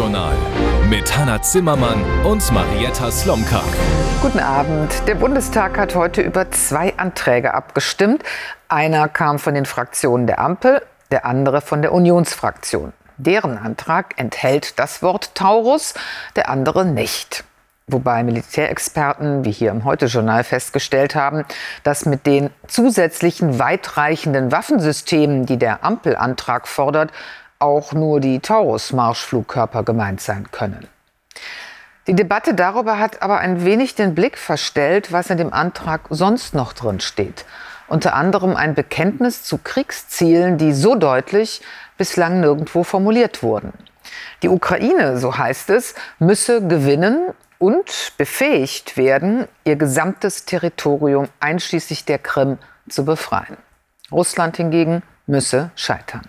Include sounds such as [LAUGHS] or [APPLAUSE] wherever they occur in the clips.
Heute-Journal mit Hanna Zimmermann und Marietta Slomka. Guten Abend. Der Bundestag hat heute über zwei Anträge abgestimmt. Einer kam von den Fraktionen der Ampel, der andere von der Unionsfraktion. Deren Antrag enthält das Wort Taurus, der andere nicht. Wobei Militärexperten, wie hier im Heute-Journal festgestellt haben, dass mit den zusätzlichen weitreichenden Waffensystemen, die der Ampelantrag fordert, auch nur die Taurus-Marschflugkörper gemeint sein können. Die Debatte darüber hat aber ein wenig den Blick verstellt, was in dem Antrag sonst noch drin steht. Unter anderem ein Bekenntnis zu Kriegszielen, die so deutlich bislang nirgendwo formuliert wurden. Die Ukraine, so heißt es, müsse gewinnen und befähigt werden, ihr gesamtes Territorium einschließlich der Krim zu befreien. Russland hingegen müsse scheitern.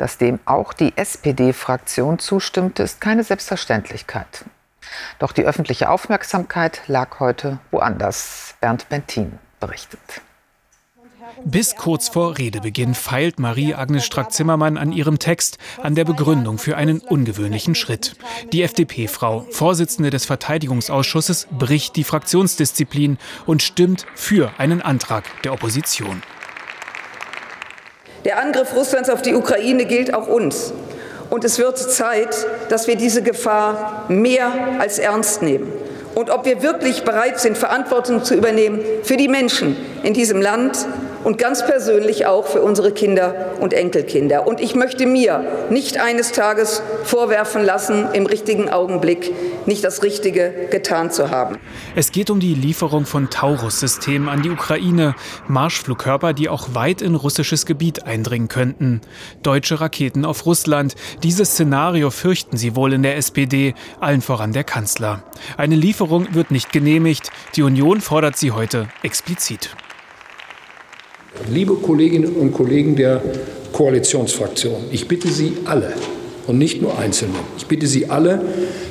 Dass dem auch die SPD-Fraktion zustimmte, ist keine Selbstverständlichkeit. Doch die öffentliche Aufmerksamkeit lag heute woanders. Bernd Bentin berichtet. Bis kurz vor Redebeginn feilt Marie-Agnes Strack-Zimmermann an ihrem Text, an der Begründung für einen ungewöhnlichen Schritt. Die FDP-Frau, Vorsitzende des Verteidigungsausschusses, bricht die Fraktionsdisziplin und stimmt für einen Antrag der Opposition. Der Angriff Russlands auf die Ukraine gilt auch uns. Und es wird Zeit, dass wir diese Gefahr mehr als ernst nehmen. Und ob wir wirklich bereit sind, Verantwortung zu übernehmen für die Menschen in diesem Land und ganz persönlich auch für unsere Kinder und Enkelkinder. Und ich möchte mir nicht eines Tages vorwerfen lassen, im richtigen Augenblick nicht das Richtige getan zu haben. Es geht um die Lieferung von Taurus-Systemen an die Ukraine, Marschflugkörper, die auch weit in russisches Gebiet eindringen könnten. Deutsche Raketen auf Russland. Dieses Szenario fürchten sie wohl in der SPD, allen voran der Kanzler. Eine Lieferung wird nicht genehmigt. Die Union fordert sie heute explizit. Liebe Kolleginnen und Kollegen der Koalitionsfraktion, ich bitte Sie alle und nicht nur Einzelne, ich bitte Sie alle,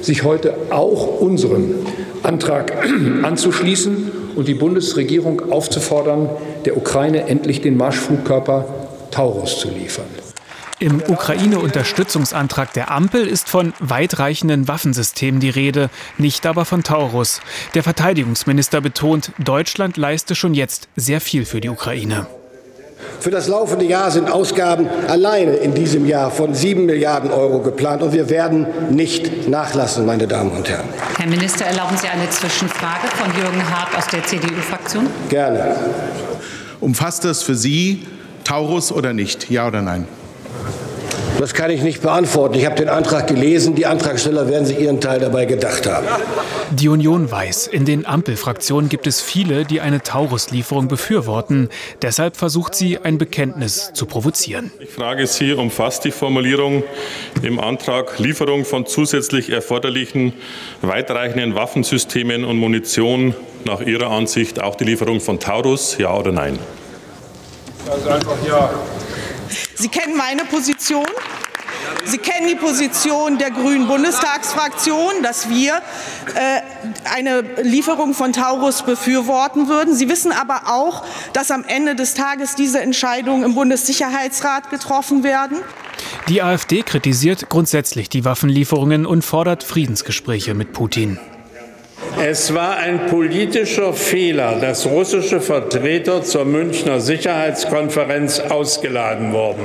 sich heute auch unserem Antrag [CLEARS THROAT] anzuschließen und die Bundesregierung aufzufordern, der Ukraine endlich den Marschflugkörper Taurus zu liefern. Im Ukraine-Unterstützungsantrag der Ampel ist von weitreichenden Waffensystemen die Rede, nicht aber von Taurus. Der Verteidigungsminister betont, Deutschland leiste schon jetzt sehr viel für die Ukraine. Für das laufende Jahr sind Ausgaben alleine in diesem Jahr von 7 Milliarden Euro geplant. Und wir werden nicht nachlassen, meine Damen und Herren. Herr Minister, erlauben Sie eine Zwischenfrage von Jürgen Hart aus der CDU-Fraktion? Gerne. Umfasst das für Sie Taurus oder nicht? Ja oder nein? Das kann ich nicht beantworten. Ich habe den Antrag gelesen. Die Antragsteller werden sich ihren Teil dabei gedacht haben. Die Union weiß, in den Ampelfraktionen gibt es viele, die eine Taurus-Lieferung befürworten. Deshalb versucht sie, ein Bekenntnis zu provozieren. Ich frage Sie, umfasst die Formulierung im Antrag Lieferung von zusätzlich erforderlichen weitreichenden Waffensystemen und Munition nach Ihrer Ansicht auch die Lieferung von Taurus? Ja oder nein? Also einfach ja. Sie kennen meine Position. Sie kennen die Position der Grünen Bundestagsfraktion, dass wir äh, eine Lieferung von Taurus befürworten würden. Sie wissen aber auch, dass am Ende des Tages diese Entscheidungen im Bundessicherheitsrat getroffen werden. Die AfD kritisiert grundsätzlich die Waffenlieferungen und fordert Friedensgespräche mit Putin. Es war ein politischer Fehler, dass russische Vertreter zur Münchner Sicherheitskonferenz ausgeladen wurden.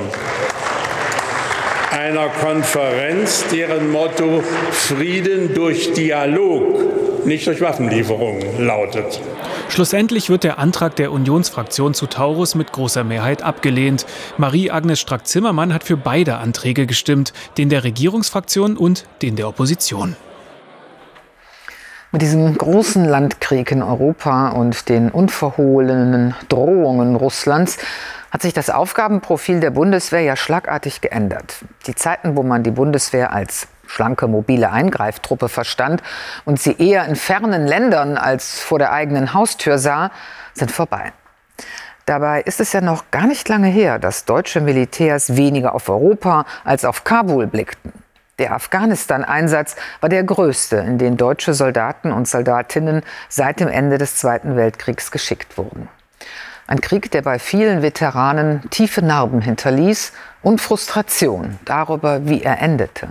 Einer Konferenz, deren Motto Frieden durch Dialog, nicht durch Waffenlieferungen lautet. Schlussendlich wird der Antrag der Unionsfraktion zu Taurus mit großer Mehrheit abgelehnt. Marie-Agnes Strack-Zimmermann hat für beide Anträge gestimmt, den der Regierungsfraktion und den der Opposition. Mit diesem großen Landkrieg in Europa und den unverhohlenen Drohungen Russlands hat sich das Aufgabenprofil der Bundeswehr ja schlagartig geändert. Die Zeiten, wo man die Bundeswehr als schlanke mobile Eingreiftruppe verstand und sie eher in fernen Ländern als vor der eigenen Haustür sah, sind vorbei. Dabei ist es ja noch gar nicht lange her, dass deutsche Militärs weniger auf Europa als auf Kabul blickten. Der Afghanistan-Einsatz war der größte, in den deutsche Soldaten und Soldatinnen seit dem Ende des Zweiten Weltkriegs geschickt wurden. Ein Krieg, der bei vielen Veteranen tiefe Narben hinterließ und Frustration darüber, wie er endete.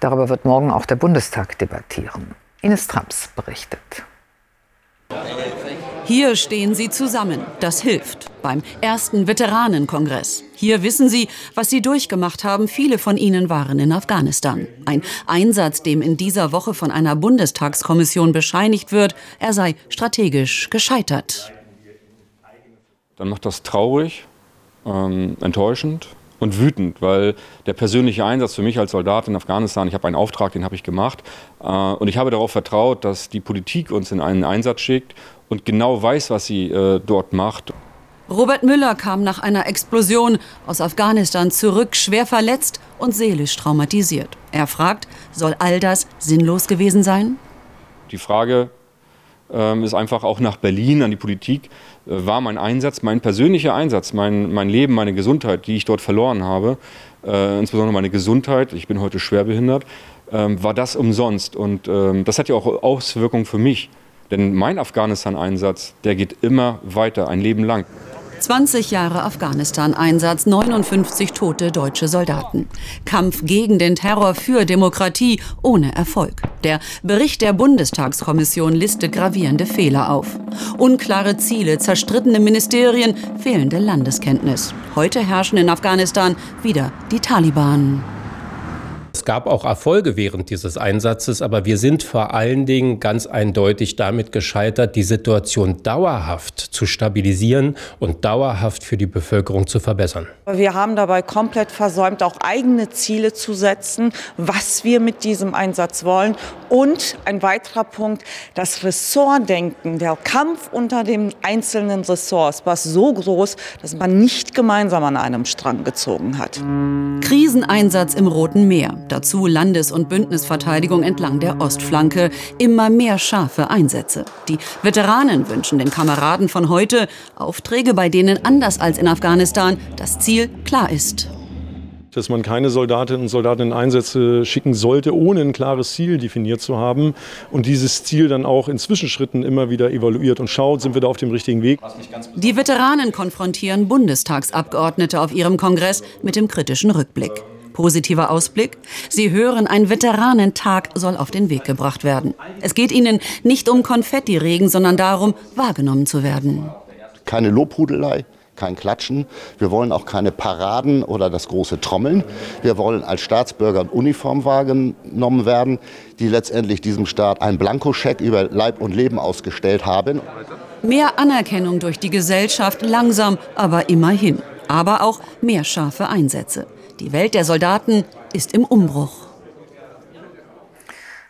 Darüber wird morgen auch der Bundestag debattieren. Ines Trumps berichtet. Hier stehen sie zusammen. Das hilft beim ersten Veteranenkongress. Hier wissen sie, was sie durchgemacht haben. Viele von ihnen waren in Afghanistan. Ein Einsatz, dem in dieser Woche von einer Bundestagskommission bescheinigt wird, er sei strategisch gescheitert. Dann macht das traurig, ähm, enttäuschend und wütend, weil der persönliche Einsatz für mich als Soldat in Afghanistan, ich habe einen Auftrag, den habe ich gemacht äh, und ich habe darauf vertraut, dass die Politik uns in einen Einsatz schickt und genau weiß, was sie äh, dort macht. Robert Müller kam nach einer Explosion aus Afghanistan zurück, schwer verletzt und seelisch traumatisiert. Er fragt, soll all das sinnlos gewesen sein? Die Frage ähm, ist einfach auch nach Berlin an die Politik. Äh, war mein Einsatz, mein persönlicher Einsatz, mein, mein Leben, meine Gesundheit, die ich dort verloren habe, äh, insbesondere meine Gesundheit, ich bin heute schwerbehindert, ähm, war das umsonst. Und ähm, das hat ja auch Auswirkungen für mich. Denn mein Afghanistan-Einsatz, der geht immer weiter, ein Leben lang. 20 Jahre Afghanistan-Einsatz, 59 tote deutsche Soldaten. Kampf gegen den Terror für Demokratie ohne Erfolg. Der Bericht der Bundestagskommission listet gravierende Fehler auf. Unklare Ziele, zerstrittene Ministerien, fehlende Landeskenntnis. Heute herrschen in Afghanistan wieder die Taliban. Es gab auch Erfolge während dieses Einsatzes, aber wir sind vor allen Dingen ganz eindeutig damit gescheitert, die Situation dauerhaft zu stabilisieren und dauerhaft für die Bevölkerung zu verbessern. Wir haben dabei komplett versäumt, auch eigene Ziele zu setzen, was wir mit diesem Einsatz wollen. Und ein weiterer Punkt, das Ressortdenken, der Kampf unter den einzelnen Ressorts war so groß, dass man nicht gemeinsam an einem Strang gezogen hat. Kriseneinsatz im Roten Meer. Dazu Landes- und Bündnisverteidigung entlang der Ostflanke. Immer mehr scharfe Einsätze. Die Veteranen wünschen den Kameraden von heute Aufträge, bei denen anders als in Afghanistan das Ziel klar ist dass man keine Soldatinnen und Soldaten in Einsätze schicken sollte, ohne ein klares Ziel definiert zu haben und dieses Ziel dann auch in Zwischenschritten immer wieder evaluiert und schaut, sind wir da auf dem richtigen Weg. Die Veteranen konfrontieren Bundestagsabgeordnete auf ihrem Kongress mit dem kritischen Rückblick. Positiver Ausblick? Sie hören, ein Veteranentag soll auf den Weg gebracht werden. Es geht ihnen nicht um Konfettiregen, sondern darum, wahrgenommen zu werden. Keine Lobhudelei, kein Klatschen. Wir wollen auch keine Paraden oder das große Trommeln. Wir wollen als Staatsbürger in Uniform wahrgenommen werden, die letztendlich diesem Staat einen Blankoscheck über Leib und Leben ausgestellt haben. Mehr Anerkennung durch die Gesellschaft, langsam, aber immerhin. Aber auch mehr scharfe Einsätze. Die Welt der Soldaten ist im Umbruch.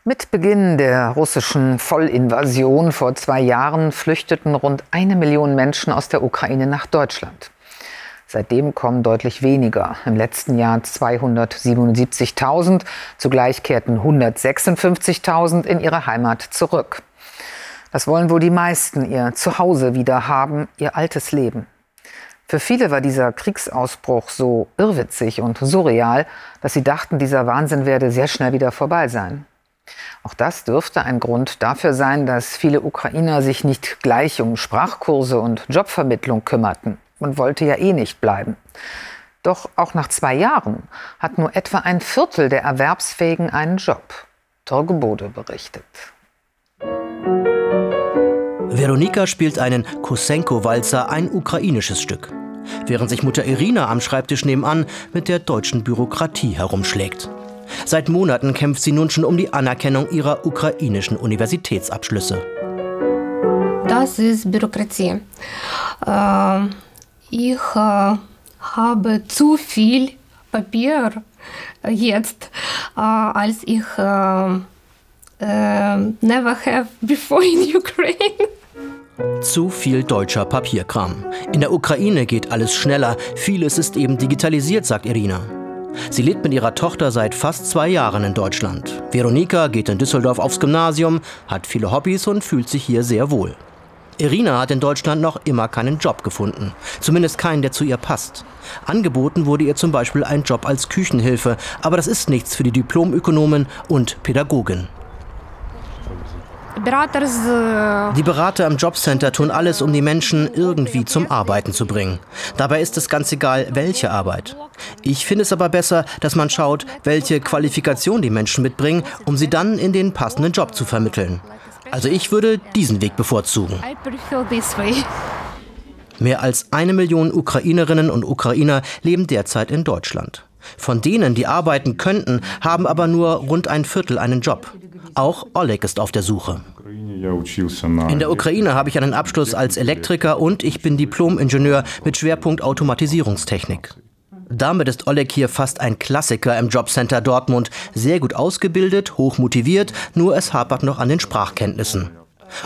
Mit Beginn der russischen Vollinvasion vor zwei Jahren flüchteten rund eine Million Menschen aus der Ukraine nach Deutschland. Seitdem kommen deutlich weniger. Im letzten Jahr 277.000. Zugleich kehrten 156.000 in ihre Heimat zurück. Das wollen wohl die meisten ihr Zuhause wieder haben, ihr altes Leben. Für viele war dieser Kriegsausbruch so irrwitzig und surreal, dass sie dachten, dieser Wahnsinn werde sehr schnell wieder vorbei sein. Auch das dürfte ein Grund dafür sein, dass viele Ukrainer sich nicht gleich um Sprachkurse und Jobvermittlung kümmerten. Man wollte ja eh nicht bleiben. Doch auch nach zwei Jahren hat nur etwa ein Viertel der Erwerbsfähigen einen Job. Torge Bode berichtet. Veronika spielt einen Kosenko-Walzer, ein ukrainisches Stück. Während sich Mutter Irina am Schreibtisch nebenan mit der deutschen Bürokratie herumschlägt. Seit Monaten kämpft sie nun schon um die Anerkennung ihrer ukrainischen Universitätsabschlüsse. Das ist Bürokratie. Äh, ich äh, habe zu viel Papier jetzt, äh, als ich äh, äh, never have before in [LAUGHS] Ukraine. Zu viel deutscher Papierkram. In der Ukraine geht alles schneller. Vieles ist eben digitalisiert, sagt Irina. Sie lebt mit ihrer Tochter seit fast zwei Jahren in Deutschland. Veronika geht in Düsseldorf aufs Gymnasium, hat viele Hobbys und fühlt sich hier sehr wohl. Irina hat in Deutschland noch immer keinen Job gefunden. Zumindest keinen, der zu ihr passt. Angeboten wurde ihr zum Beispiel ein Job als Küchenhilfe, aber das ist nichts für die Diplomökonomin und Pädagogin. Die Berater im Jobcenter tun alles, um die Menschen irgendwie zum Arbeiten zu bringen. Dabei ist es ganz egal, welche Arbeit. Ich finde es aber besser, dass man schaut, welche Qualifikation die Menschen mitbringen, um sie dann in den passenden Job zu vermitteln. Also ich würde diesen Weg bevorzugen. Mehr als eine Million Ukrainerinnen und Ukrainer leben derzeit in Deutschland. Von denen, die arbeiten könnten, haben aber nur rund ein Viertel einen Job. Auch Oleg ist auf der Suche. In der Ukraine habe ich einen Abschluss als Elektriker und ich bin Diplom-Ingenieur mit Schwerpunkt Automatisierungstechnik. Damit ist Oleg hier fast ein Klassiker im Jobcenter Dortmund. Sehr gut ausgebildet, hoch motiviert, nur es hapert noch an den Sprachkenntnissen.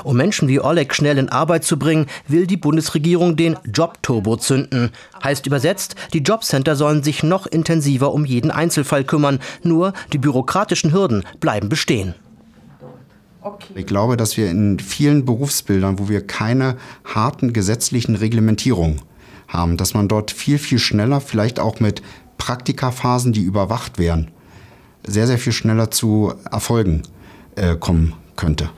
Um Menschen wie Oleg schnell in Arbeit zu bringen, will die Bundesregierung den Jobturbo zünden. Heißt übersetzt, die Jobcenter sollen sich noch intensiver um jeden Einzelfall kümmern, nur die bürokratischen Hürden bleiben bestehen. Okay. Ich glaube, dass wir in vielen Berufsbildern, wo wir keine harten gesetzlichen Reglementierungen haben, dass man dort viel, viel schneller, vielleicht auch mit Praktikaphasen, die überwacht werden, sehr, sehr viel schneller zu Erfolgen äh, kommen könnte.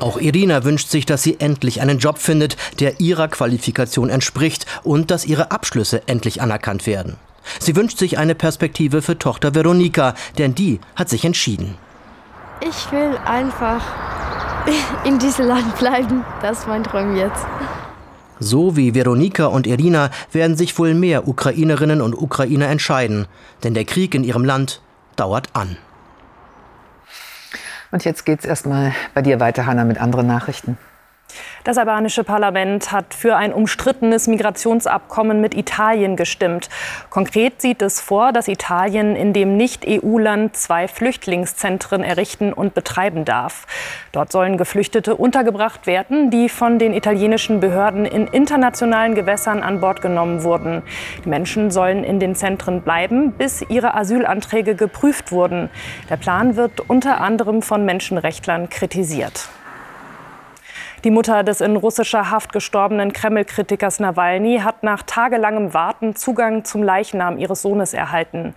Auch Irina wünscht sich, dass sie endlich einen Job findet, der ihrer Qualifikation entspricht und dass ihre Abschlüsse endlich anerkannt werden. Sie wünscht sich eine Perspektive für Tochter Veronika, denn die hat sich entschieden. Ich will einfach [LAUGHS] in diesem Land bleiben. Das ist mein Traum jetzt. So wie Veronika und Irina werden sich wohl mehr Ukrainerinnen und Ukrainer entscheiden, denn der Krieg in ihrem Land dauert an. Und jetzt geht's erstmal bei dir weiter, Hanna, mit anderen Nachrichten. Das albanische Parlament hat für ein umstrittenes Migrationsabkommen mit Italien gestimmt. Konkret sieht es vor, dass Italien in dem Nicht-EU-Land zwei Flüchtlingszentren errichten und betreiben darf. Dort sollen Geflüchtete untergebracht werden, die von den italienischen Behörden in internationalen Gewässern an Bord genommen wurden. Die Menschen sollen in den Zentren bleiben, bis ihre Asylanträge geprüft wurden. Der Plan wird unter anderem von Menschenrechtlern kritisiert. Die Mutter des in russischer Haft gestorbenen Kreml-Kritikers Nawalny hat nach tagelangem Warten Zugang zum Leichnam ihres Sohnes erhalten.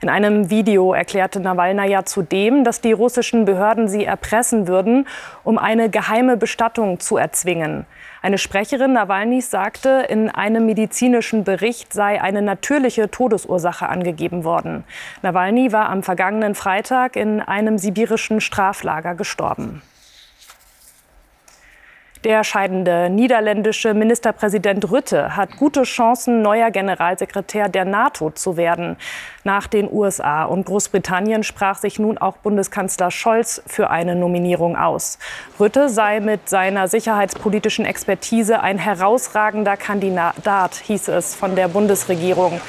In einem Video erklärte Nawalny ja zudem, dass die russischen Behörden sie erpressen würden, um eine geheime Bestattung zu erzwingen. Eine Sprecherin Nawalnys sagte, in einem medizinischen Bericht sei eine natürliche Todesursache angegeben worden. Nawalny war am vergangenen Freitag in einem sibirischen Straflager gestorben. Der scheidende niederländische Ministerpräsident Rütte hat gute Chancen, neuer Generalsekretär der NATO zu werden. Nach den USA und Großbritannien sprach sich nun auch Bundeskanzler Scholz für eine Nominierung aus. Rütte sei mit seiner sicherheitspolitischen Expertise ein herausragender Kandidat, hieß es von der Bundesregierung.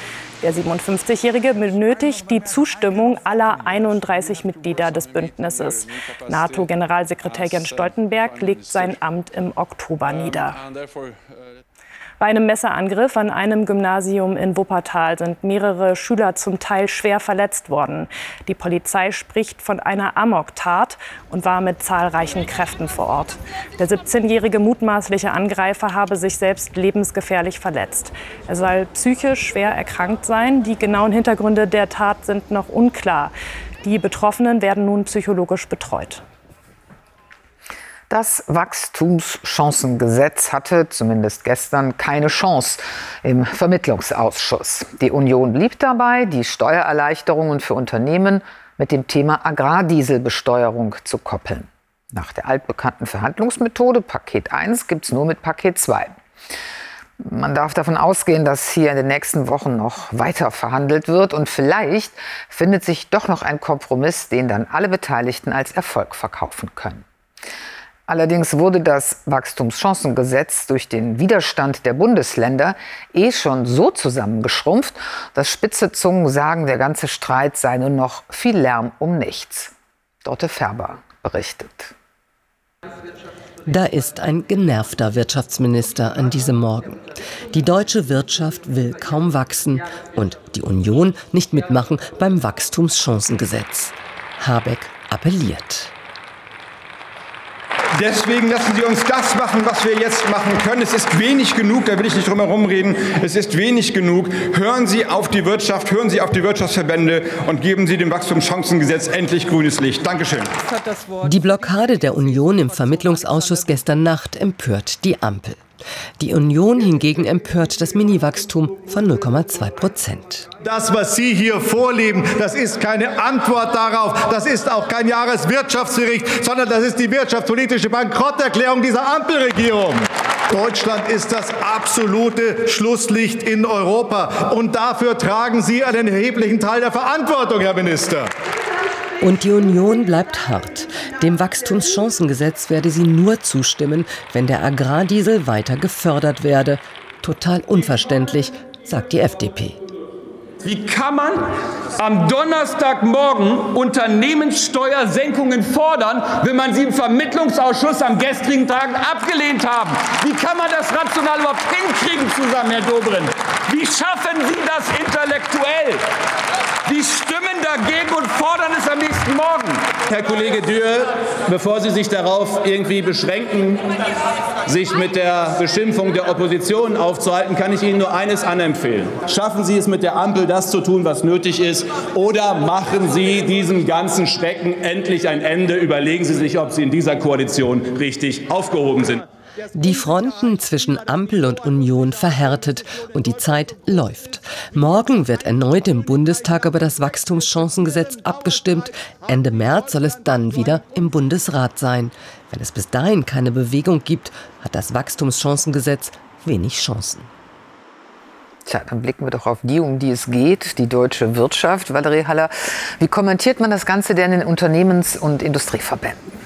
Der 57-Jährige benötigt die Zustimmung aller 31 Mitglieder des Bündnisses. NATO-Generalsekretär Jens Stoltenberg legt sein Amt im Oktober nieder. Bei einem Messerangriff an einem Gymnasium in Wuppertal sind mehrere Schüler zum Teil schwer verletzt worden. Die Polizei spricht von einer Amok-Tat und war mit zahlreichen Kräften vor Ort. Der 17-jährige mutmaßliche Angreifer habe sich selbst lebensgefährlich verletzt. Er soll psychisch schwer erkrankt sein. Die genauen Hintergründe der Tat sind noch unklar. Die Betroffenen werden nun psychologisch betreut. Das Wachstumschancengesetz hatte zumindest gestern keine Chance im Vermittlungsausschuss. Die Union blieb dabei, die Steuererleichterungen für Unternehmen mit dem Thema Agrardieselbesteuerung zu koppeln. Nach der altbekannten Verhandlungsmethode Paket 1 gibt es nur mit Paket 2. Man darf davon ausgehen, dass hier in den nächsten Wochen noch weiter verhandelt wird und vielleicht findet sich doch noch ein Kompromiss, den dann alle Beteiligten als Erfolg verkaufen können. Allerdings wurde das Wachstumschancengesetz durch den Widerstand der Bundesländer eh schon so zusammengeschrumpft, dass spitze Zungen sagen, der ganze Streit sei nur noch viel Lärm um nichts. Dorte Färber berichtet. Da ist ein genervter Wirtschaftsminister an diesem Morgen. Die deutsche Wirtschaft will kaum wachsen und die Union nicht mitmachen beim Wachstumschancengesetz. Habeck appelliert. Deswegen lassen Sie uns das machen, was wir jetzt machen können. Es ist wenig genug, da will ich nicht drum herum reden. Es ist wenig genug. Hören Sie auf die Wirtschaft, hören Sie auf die Wirtschaftsverbände und geben Sie dem Wachstumschancengesetz endlich grünes Licht. Dankeschön. Die Blockade der Union im Vermittlungsausschuss gestern Nacht empört die Ampel. Die Union hingegen empört das Miniwachstum von 0,2 Prozent. Das, was Sie hier vorleben, das ist keine Antwort darauf. Das ist auch kein Jahreswirtschaftsbericht, sondern das ist die wirtschaftspolitische Bankrotterklärung dieser Ampelregierung. Deutschland ist das absolute Schlusslicht in Europa. Und dafür tragen Sie einen erheblichen Teil der Verantwortung, Herr Minister. Und die Union bleibt hart. Dem Wachstumschancengesetz werde sie nur zustimmen, wenn der Agrardiesel weiter gefördert werde. Total unverständlich, sagt die FDP. Wie kann man am Donnerstagmorgen Unternehmenssteuersenkungen fordern, wenn man sie im Vermittlungsausschuss am gestrigen Tag abgelehnt haben? Wie kann man das rational überhaupt hinkriegen zusammen, Herr Dobrindt? Wie schaffen Sie das intellektuell? Die stimmen dagegen und fordern es am nächsten Morgen. Herr Kollege Dürr, bevor Sie sich darauf irgendwie beschränken, sich mit der Beschimpfung der Opposition aufzuhalten, kann ich Ihnen nur eines anempfehlen. Schaffen Sie es mit der Ampel, das zu tun, was nötig ist, oder machen Sie diesem ganzen Schrecken endlich ein Ende. Überlegen Sie sich, ob Sie in dieser Koalition richtig aufgehoben sind. Die Fronten zwischen Ampel und Union verhärtet und die Zeit läuft. Morgen wird erneut im Bundestag über das Wachstumschancengesetz abgestimmt. Ende März soll es dann wieder im Bundesrat sein. Wenn es bis dahin keine Bewegung gibt, hat das Wachstumschancengesetz wenig Chancen. Tja, dann blicken wir doch auf die, um die es geht, die deutsche Wirtschaft. Valerie Haller, wie kommentiert man das Ganze denn in Unternehmens- und Industrieverbänden?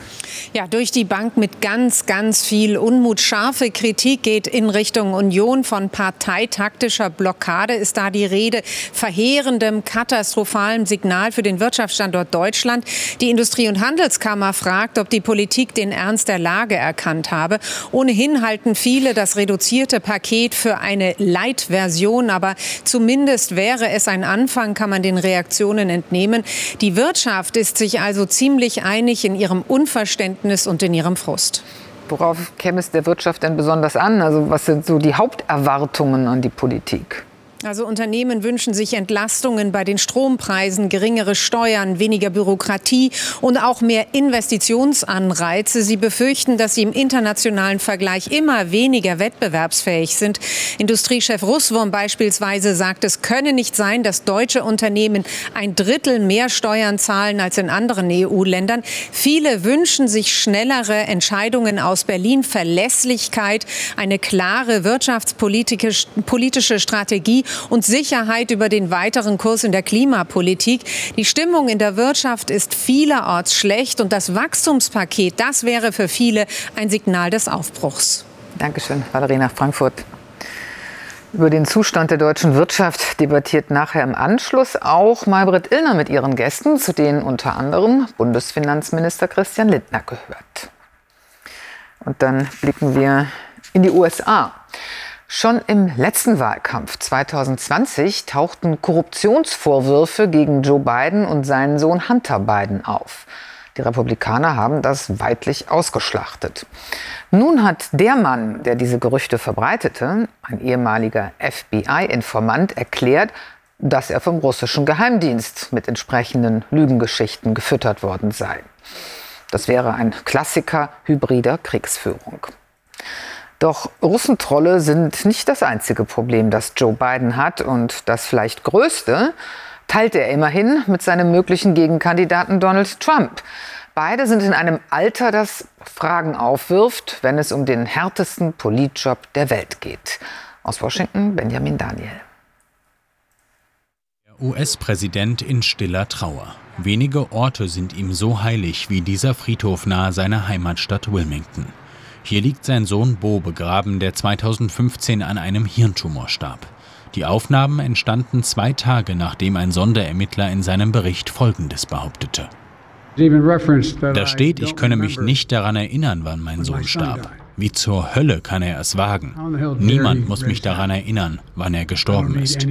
Ja, durch die Bank mit ganz, ganz viel Unmut. Scharfe Kritik geht in Richtung Union. Von parteitaktischer Blockade ist da die Rede. Verheerendem, katastrophalem Signal für den Wirtschaftsstandort Deutschland. Die Industrie- und Handelskammer fragt, ob die Politik den Ernst der Lage erkannt habe. Ohnehin halten viele das reduzierte Paket für eine Light-Version. Aber zumindest wäre es ein Anfang, kann man den Reaktionen entnehmen. Die Wirtschaft ist sich also ziemlich einig in ihrem Unverständnis Unverständnis und in ihrem Frust. Worauf käme es der Wirtschaft denn besonders an? Also was sind so die Haupterwartungen an die Politik? Also Unternehmen wünschen sich Entlastungen bei den Strompreisen, geringere Steuern, weniger Bürokratie und auch mehr Investitionsanreize. Sie befürchten, dass sie im internationalen Vergleich immer weniger wettbewerbsfähig sind. Industriechef Russwurm beispielsweise sagt, es könne nicht sein, dass deutsche Unternehmen ein Drittel mehr Steuern zahlen als in anderen EU-Ländern. Viele wünschen sich schnellere Entscheidungen aus Berlin, Verlässlichkeit, eine klare wirtschaftspolitische Strategie und Sicherheit über den weiteren Kurs in der Klimapolitik. Die Stimmung in der Wirtschaft ist vielerorts schlecht und das Wachstumspaket, das wäre für viele ein Signal des Aufbruchs. Dankeschön, Valerie nach Frankfurt. Über den Zustand der deutschen Wirtschaft debattiert nachher im Anschluss auch Maybrit Illner mit ihren Gästen, zu denen unter anderem Bundesfinanzminister Christian Lindner gehört. Und dann blicken wir in die USA. Schon im letzten Wahlkampf 2020 tauchten Korruptionsvorwürfe gegen Joe Biden und seinen Sohn Hunter Biden auf. Die Republikaner haben das weitlich ausgeschlachtet. Nun hat der Mann, der diese Gerüchte verbreitete, ein ehemaliger FBI-Informant, erklärt, dass er vom russischen Geheimdienst mit entsprechenden Lügengeschichten gefüttert worden sei. Das wäre ein Klassiker hybrider Kriegsführung. Doch Russentrolle sind nicht das einzige Problem, das Joe Biden hat und das vielleicht größte teilt er immerhin mit seinem möglichen Gegenkandidaten Donald Trump. Beide sind in einem Alter, das Fragen aufwirft, wenn es um den härtesten Politjob der Welt geht. Aus Washington Benjamin Daniel. Der US-Präsident in stiller Trauer. Wenige Orte sind ihm so heilig wie dieser Friedhof nahe seiner Heimatstadt Wilmington. Hier liegt sein Sohn Bo begraben, der 2015 an einem Hirntumor starb. Die Aufnahmen entstanden zwei Tage, nachdem ein Sonderermittler in seinem Bericht Folgendes behauptete. Da steht, ich könne mich nicht daran erinnern, wann mein Sohn starb. Wie zur Hölle kann er es wagen? Niemand muss mich daran erinnern, wann er gestorben ist.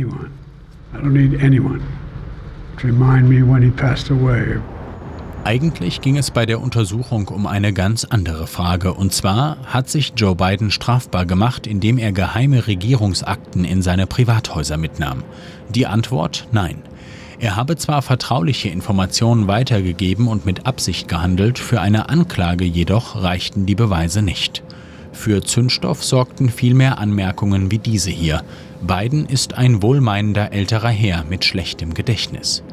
Eigentlich ging es bei der Untersuchung um eine ganz andere Frage. Und zwar hat sich Joe Biden strafbar gemacht, indem er geheime Regierungsakten in seine Privathäuser mitnahm. Die Antwort nein. Er habe zwar vertrauliche Informationen weitergegeben und mit Absicht gehandelt, für eine Anklage jedoch reichten die Beweise nicht. Für Zündstoff sorgten vielmehr Anmerkungen wie diese hier. Biden ist ein wohlmeinender älterer Herr mit schlechtem Gedächtnis.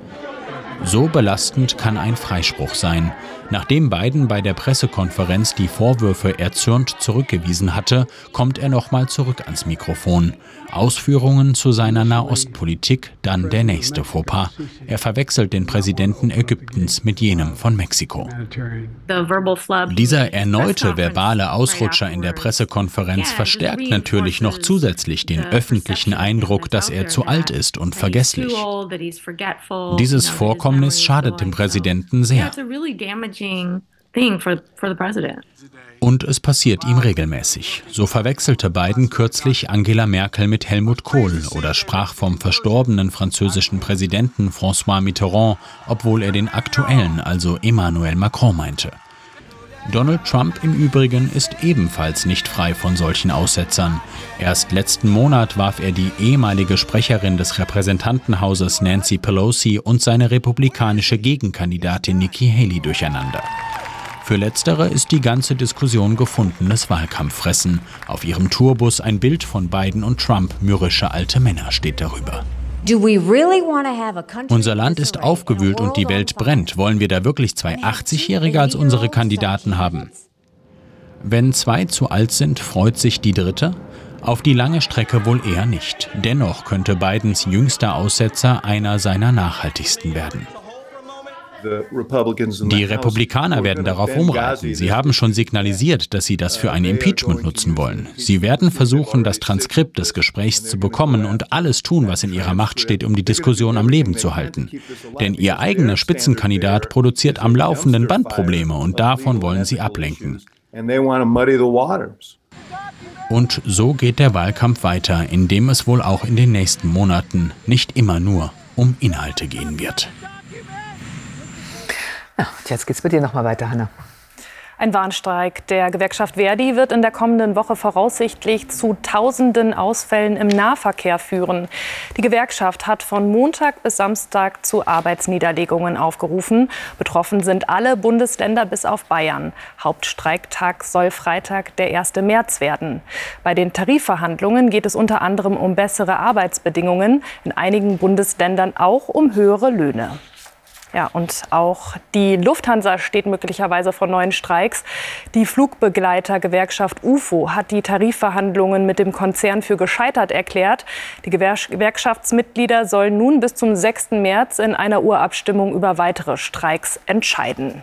So belastend kann ein Freispruch sein. Nachdem Biden bei der Pressekonferenz die Vorwürfe erzürnt zurückgewiesen hatte, kommt er nochmal zurück ans Mikrofon. Ausführungen zu seiner Nahostpolitik, dann der nächste Fauxpas. Er verwechselt den Präsidenten Ägyptens mit jenem von Mexiko. Dieser erneute verbale Ausrutscher in der Pressekonferenz verstärkt natürlich noch zusätzlich den öffentlichen Eindruck, dass er zu alt ist und vergesslich. Dieses Vorkommnis schadet dem Präsidenten sehr. Und es passiert ihm regelmäßig. So verwechselte Biden kürzlich Angela Merkel mit Helmut Kohl oder sprach vom verstorbenen französischen Präsidenten François Mitterrand, obwohl er den aktuellen, also Emmanuel Macron meinte. Donald Trump im Übrigen ist ebenfalls nicht frei von solchen Aussetzern. Erst letzten Monat warf er die ehemalige Sprecherin des Repräsentantenhauses Nancy Pelosi und seine republikanische Gegenkandidatin Nikki Haley durcheinander. Für letztere ist die ganze Diskussion gefundenes Wahlkampffressen. Auf ihrem Tourbus ein Bild von Biden und Trump, mürrische alte Männer steht darüber. Unser Land ist aufgewühlt und die Welt brennt. Wollen wir da wirklich zwei 80-Jährige als unsere Kandidaten haben? Wenn zwei zu alt sind, freut sich die dritte? Auf die lange Strecke wohl eher nicht. Dennoch könnte Bidens jüngster Aussetzer einer seiner nachhaltigsten werden. Die Republikaner werden darauf umreiten. Sie haben schon signalisiert, dass sie das für ein Impeachment nutzen wollen. Sie werden versuchen, das Transkript des Gesprächs zu bekommen und alles tun, was in ihrer Macht steht, um die Diskussion am Leben zu halten. Denn ihr eigener Spitzenkandidat produziert am laufenden Band Probleme und davon wollen sie ablenken. Und so geht der Wahlkampf weiter, in dem es wohl auch in den nächsten Monaten nicht immer nur um Inhalte gehen wird. Ja, jetzt geht's bei dir noch mal weiter, Hanna. Ein Warnstreik der Gewerkschaft Verdi wird in der kommenden Woche voraussichtlich zu tausenden Ausfällen im Nahverkehr führen. Die Gewerkschaft hat von Montag bis Samstag zu Arbeitsniederlegungen aufgerufen. Betroffen sind alle Bundesländer bis auf Bayern. Hauptstreiktag soll Freitag der 1. März werden. Bei den Tarifverhandlungen geht es unter anderem um bessere Arbeitsbedingungen, in einigen Bundesländern auch um höhere Löhne. Ja, und auch die Lufthansa steht möglicherweise vor neuen Streiks. Die Flugbegleitergewerkschaft UFO hat die Tarifverhandlungen mit dem Konzern für gescheitert erklärt. Die Gewerkschaftsmitglieder sollen nun bis zum 6. März in einer Urabstimmung über weitere Streiks entscheiden.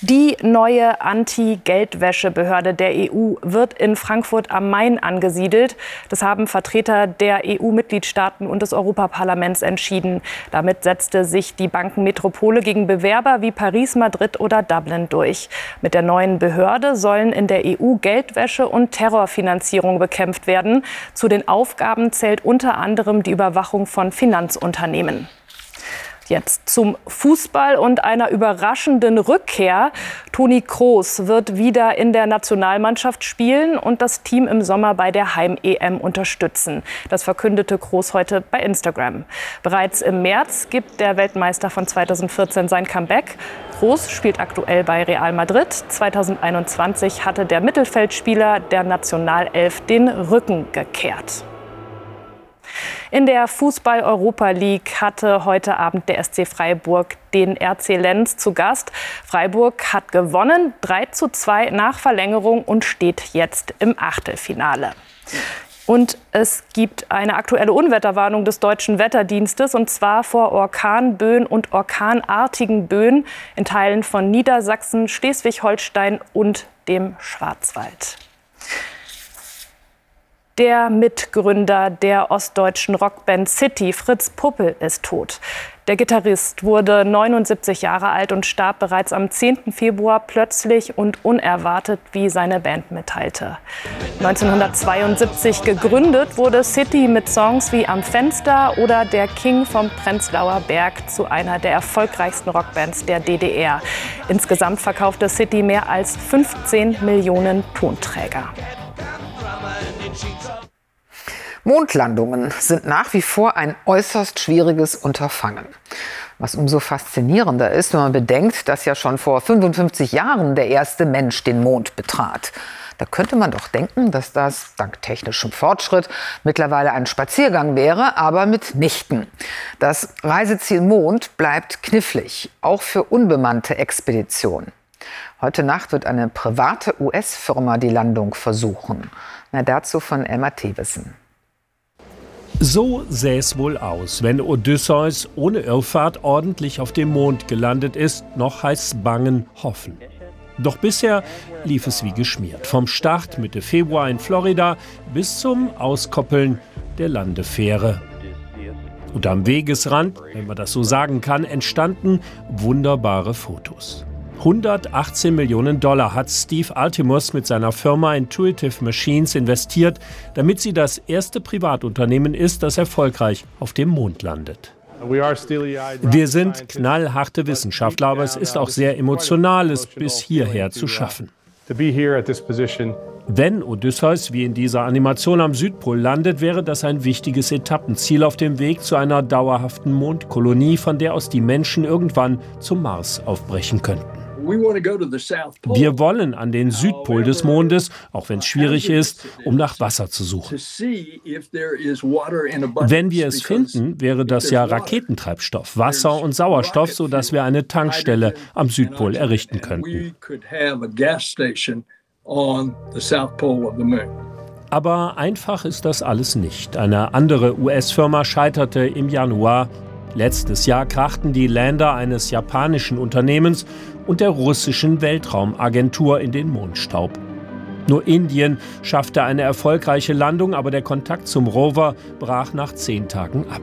Die neue Anti-Geldwäschebehörde der EU wird in Frankfurt am Main angesiedelt. Das haben Vertreter der EU-Mitgliedstaaten und des Europaparlaments entschieden. Damit setzte sich die Bankenmetropole gegen Bewerber wie Paris, Madrid oder Dublin durch. Mit der neuen Behörde sollen in der EU Geldwäsche und Terrorfinanzierung bekämpft werden. Zu den Aufgaben zählt unter anderem die Überwachung von Finanzunternehmen. Jetzt zum Fußball und einer überraschenden Rückkehr. Toni Kroos wird wieder in der Nationalmannschaft spielen und das Team im Sommer bei der Heim-EM unterstützen. Das verkündete Kroos heute bei Instagram. Bereits im März gibt der Weltmeister von 2014 sein Comeback. Kroos spielt aktuell bei Real Madrid. 2021 hatte der Mittelfeldspieler der Nationalelf den Rücken gekehrt. In der Fußball-Europa League hatte heute Abend der SC Freiburg den RC Lenz zu Gast. Freiburg hat gewonnen, 3 zu 2 nach Verlängerung und steht jetzt im Achtelfinale. Und es gibt eine aktuelle Unwetterwarnung des deutschen Wetterdienstes und zwar vor Orkanböen und orkanartigen Böen in Teilen von Niedersachsen, Schleswig-Holstein und dem Schwarzwald. Der Mitgründer der ostdeutschen Rockband City, Fritz Puppel, ist tot. Der Gitarrist wurde 79 Jahre alt und starb bereits am 10. Februar plötzlich und unerwartet, wie seine Band mitteilte. 1972 gegründet wurde City mit Songs wie Am Fenster oder Der King vom Prenzlauer Berg zu einer der erfolgreichsten Rockbands der DDR. Insgesamt verkaufte City mehr als 15 Millionen Tonträger. Mondlandungen sind nach wie vor ein äußerst schwieriges Unterfangen. Was umso faszinierender ist, wenn man bedenkt, dass ja schon vor 55 Jahren der erste Mensch den Mond betrat. Da könnte man doch denken, dass das dank technischem Fortschritt mittlerweile ein Spaziergang wäre, aber mitnichten. Das Reiseziel Mond bleibt knifflig, auch für unbemannte Expeditionen. Heute Nacht wird eine private US-Firma die Landung versuchen. Mehr dazu von Elmar Thewissen. So sähe es wohl aus, wenn Odysseus ohne Irrfahrt ordentlich auf dem Mond gelandet ist, noch heißt Bangen hoffen. Doch bisher lief es wie geschmiert. Vom Start Mitte Februar in Florida bis zum Auskoppeln der Landefähre. Und am Wegesrand, wenn man das so sagen kann, entstanden wunderbare Fotos. 118 Millionen Dollar hat Steve Altimus mit seiner Firma Intuitive Machines investiert, damit sie das erste Privatunternehmen ist, das erfolgreich auf dem Mond landet. Wir sind knallharte Wissenschaftler, aber es ist auch sehr emotional, es bis hierher zu schaffen. Wenn Odysseus wie in dieser Animation am Südpol landet, wäre das ein wichtiges Etappenziel auf dem Weg zu einer dauerhaften Mondkolonie, von der aus die Menschen irgendwann zum Mars aufbrechen könnten. Wir wollen an den Südpol des Mondes, auch wenn es schwierig ist, um nach Wasser zu suchen. Wenn wir es finden, wäre das ja Raketentreibstoff, Wasser und Sauerstoff, sodass wir eine Tankstelle am Südpol errichten könnten. Aber einfach ist das alles nicht. Eine andere US-Firma scheiterte im Januar. Letztes Jahr krachten die Länder eines japanischen Unternehmens und der russischen Weltraumagentur in den Mondstaub. Nur Indien schaffte eine erfolgreiche Landung, aber der Kontakt zum Rover brach nach zehn Tagen ab.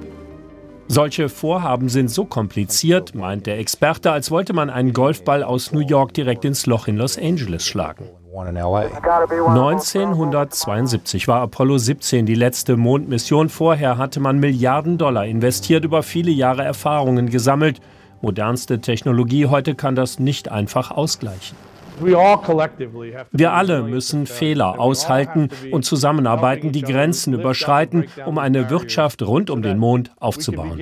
Solche Vorhaben sind so kompliziert, meint der Experte, als wollte man einen Golfball aus New York direkt ins Loch in Los Angeles schlagen. 1972 war Apollo 17 die letzte Mondmission. Vorher hatte man Milliarden Dollar investiert, über viele Jahre Erfahrungen gesammelt modernste Technologie heute kann das nicht einfach ausgleichen. Wir alle müssen Fehler aushalten und zusammenarbeiten, die Grenzen überschreiten, um eine Wirtschaft rund um den Mond aufzubauen.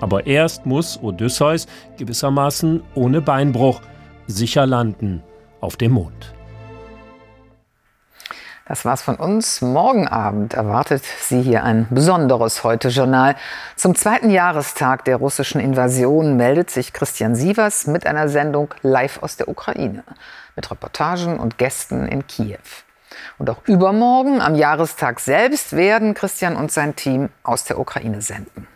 Aber erst muss Odysseus gewissermaßen ohne Beinbruch sicher landen auf dem Mond. Das war's von uns. Morgen Abend erwartet Sie hier ein besonderes Heute-Journal. Zum zweiten Jahrestag der russischen Invasion meldet sich Christian Sievers mit einer Sendung live aus der Ukraine. Mit Reportagen und Gästen in Kiew. Und auch übermorgen, am Jahrestag selbst, werden Christian und sein Team aus der Ukraine senden.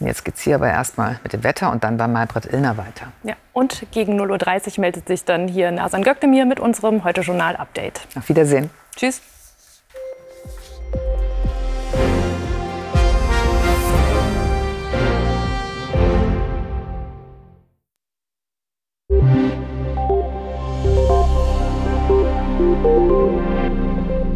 Und jetzt geht's hier aber erstmal mit dem Wetter und dann bei Maybrit Illner weiter. Ja, und gegen 0.30 Uhr meldet sich dann hier Nasan Gökdemir mit unserem Heute-Journal-Update. Auf Wiedersehen. Tschüss.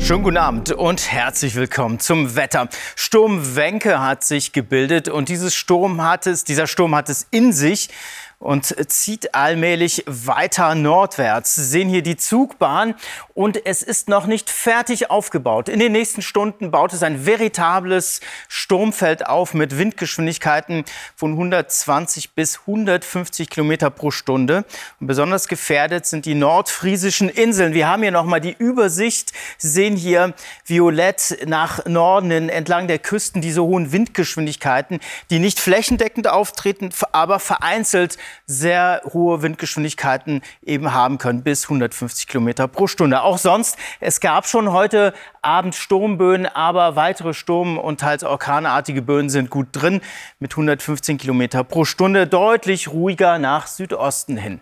Schönen guten Abend und herzlich willkommen zum Wetter. Sturm Wenke hat sich gebildet und dieses Sturm hat es, dieser Sturm hat es in sich und zieht allmählich weiter nordwärts. Sie sehen hier die Zugbahn und es ist noch nicht fertig aufgebaut. In den nächsten Stunden baut es ein veritables Sturmfeld auf mit Windgeschwindigkeiten von 120 bis 150 Kilometer pro Stunde. Und besonders gefährdet sind die nordfriesischen Inseln. Wir haben hier noch mal die Übersicht. Sie sehen hier violett nach Norden entlang der Küsten diese hohen Windgeschwindigkeiten, die nicht flächendeckend auftreten, aber vereinzelt sehr hohe Windgeschwindigkeiten eben haben können, bis 150 Kilometer pro Stunde. Auch sonst, es gab schon heute Abend Sturmböen, aber weitere Sturm- und teils orkanartige Böen sind gut drin, mit 115 Kilometer pro Stunde, deutlich ruhiger nach Südosten hin.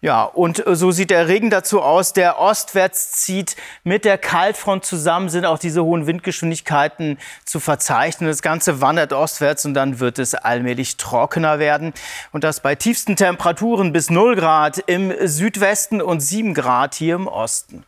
Ja, und äh, so sieht der Regen dazu aus, der ostwärts zieht. Mit der Kaltfront zusammen sind auch diese hohen Windgeschwindigkeiten zu verzeichnen. Das Ganze wandert ostwärts und dann wird es allmählich trockener werden. Und das bei tiefsten Temperaturen bis 0 Grad im Südwesten und 7 Grad hier im Osten.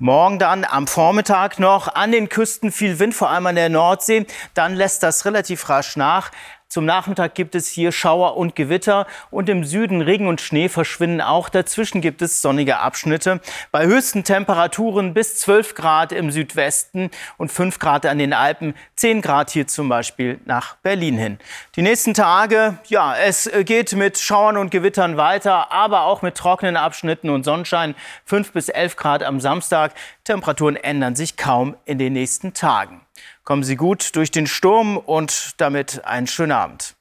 Morgen dann am Vormittag noch an den Küsten viel Wind, vor allem an der Nordsee. Dann lässt das relativ rasch nach. Zum Nachmittag gibt es hier Schauer und Gewitter und im Süden Regen und Schnee verschwinden auch. Dazwischen gibt es sonnige Abschnitte. Bei höchsten Temperaturen bis 12 Grad im Südwesten und 5 Grad an den Alpen, 10 Grad hier zum Beispiel nach Berlin hin. Die nächsten Tage, ja, es geht mit Schauern und Gewittern weiter, aber auch mit trockenen Abschnitten und Sonnenschein. 5 bis 11 Grad am Samstag. Temperaturen ändern sich kaum in den nächsten Tagen. Kommen Sie gut durch den Sturm und damit einen schönen Abend.